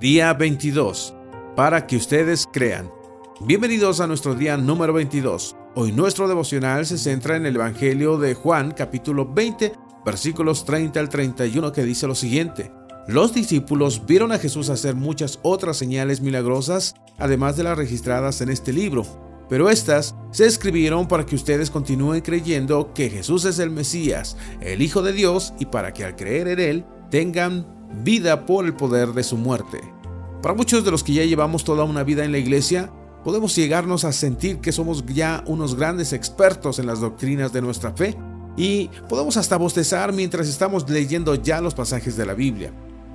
Día 22. Para que ustedes crean. Bienvenidos a nuestro día número 22. Hoy nuestro devocional se centra en el Evangelio de Juan capítulo 20 versículos 30 al 31 que dice lo siguiente. Los discípulos vieron a Jesús hacer muchas otras señales milagrosas, además de las registradas en este libro, pero estas se escribieron para que ustedes continúen creyendo que Jesús es el Mesías, el Hijo de Dios, y para que al creer en Él tengan vida por el poder de su muerte. Para muchos de los que ya llevamos toda una vida en la iglesia, podemos llegarnos a sentir que somos ya unos grandes expertos en las doctrinas de nuestra fe y podemos hasta bostezar mientras estamos leyendo ya los pasajes de la Biblia.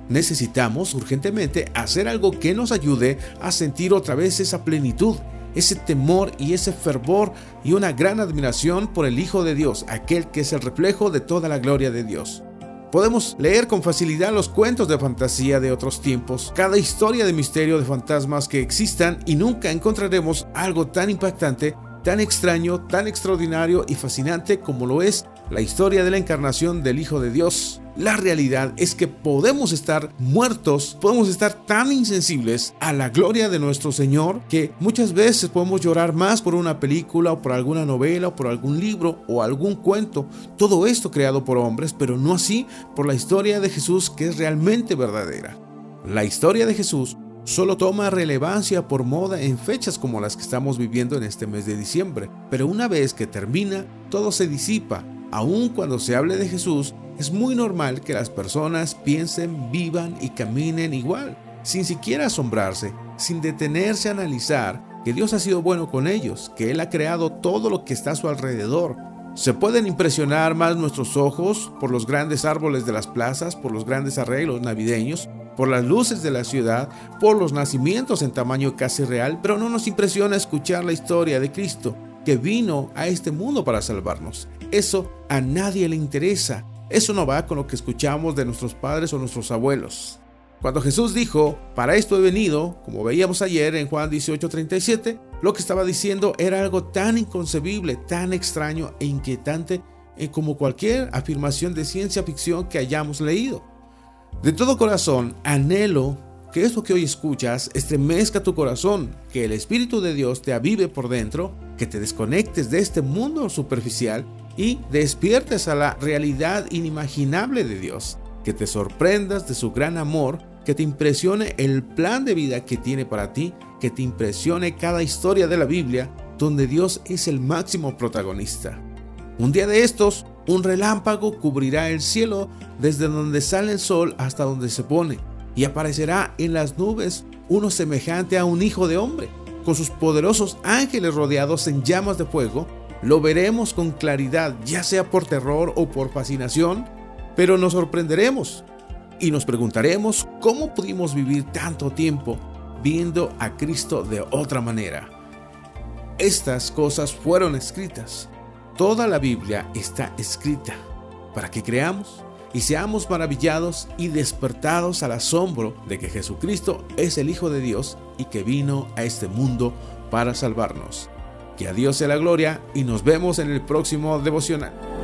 Necesitamos urgentemente hacer algo que nos ayude a sentir otra vez esa plenitud, ese temor y ese fervor y una gran admiración por el Hijo de Dios, aquel que es el reflejo de toda la gloria de Dios. Podemos leer con facilidad los cuentos de fantasía de otros tiempos, cada historia de misterio de fantasmas que existan y nunca encontraremos algo tan impactante, tan extraño, tan extraordinario y fascinante como lo es la historia de la encarnación del Hijo de Dios. La realidad es que podemos estar muertos, podemos estar tan insensibles a la gloria de nuestro Señor que muchas veces podemos llorar más por una película o por alguna novela o por algún libro o algún cuento. Todo esto creado por hombres, pero no así por la historia de Jesús que es realmente verdadera. La historia de Jesús solo toma relevancia por moda en fechas como las que estamos viviendo en este mes de diciembre, pero una vez que termina, todo se disipa Aun cuando se hable de Jesús, es muy normal que las personas piensen, vivan y caminen igual, sin siquiera asombrarse, sin detenerse a analizar que Dios ha sido bueno con ellos, que Él ha creado todo lo que está a su alrededor. Se pueden impresionar más nuestros ojos por los grandes árboles de las plazas, por los grandes arreglos navideños, por las luces de la ciudad, por los nacimientos en tamaño casi real, pero no nos impresiona escuchar la historia de Cristo, que vino a este mundo para salvarnos. Eso a nadie le interesa. Eso no va con lo que escuchamos de nuestros padres o nuestros abuelos. Cuando Jesús dijo, para esto he venido, como veíamos ayer en Juan 18:37, lo que estaba diciendo era algo tan inconcebible, tan extraño e inquietante eh, como cualquier afirmación de ciencia ficción que hayamos leído. De todo corazón, anhelo que esto que hoy escuchas estremezca tu corazón, que el Espíritu de Dios te avive por dentro, que te desconectes de este mundo superficial y despiertes a la realidad inimaginable de Dios, que te sorprendas de su gran amor, que te impresione el plan de vida que tiene para ti, que te impresione cada historia de la Biblia donde Dios es el máximo protagonista. Un día de estos, un relámpago cubrirá el cielo desde donde sale el sol hasta donde se pone, y aparecerá en las nubes uno semejante a un hijo de hombre, con sus poderosos ángeles rodeados en llamas de fuego, lo veremos con claridad, ya sea por terror o por fascinación, pero nos sorprenderemos y nos preguntaremos cómo pudimos vivir tanto tiempo viendo a Cristo de otra manera. Estas cosas fueron escritas. Toda la Biblia está escrita para que creamos y seamos maravillados y despertados al asombro de que Jesucristo es el Hijo de Dios y que vino a este mundo para salvarnos. Que a Dios sea la gloria y nos vemos en el próximo devocional.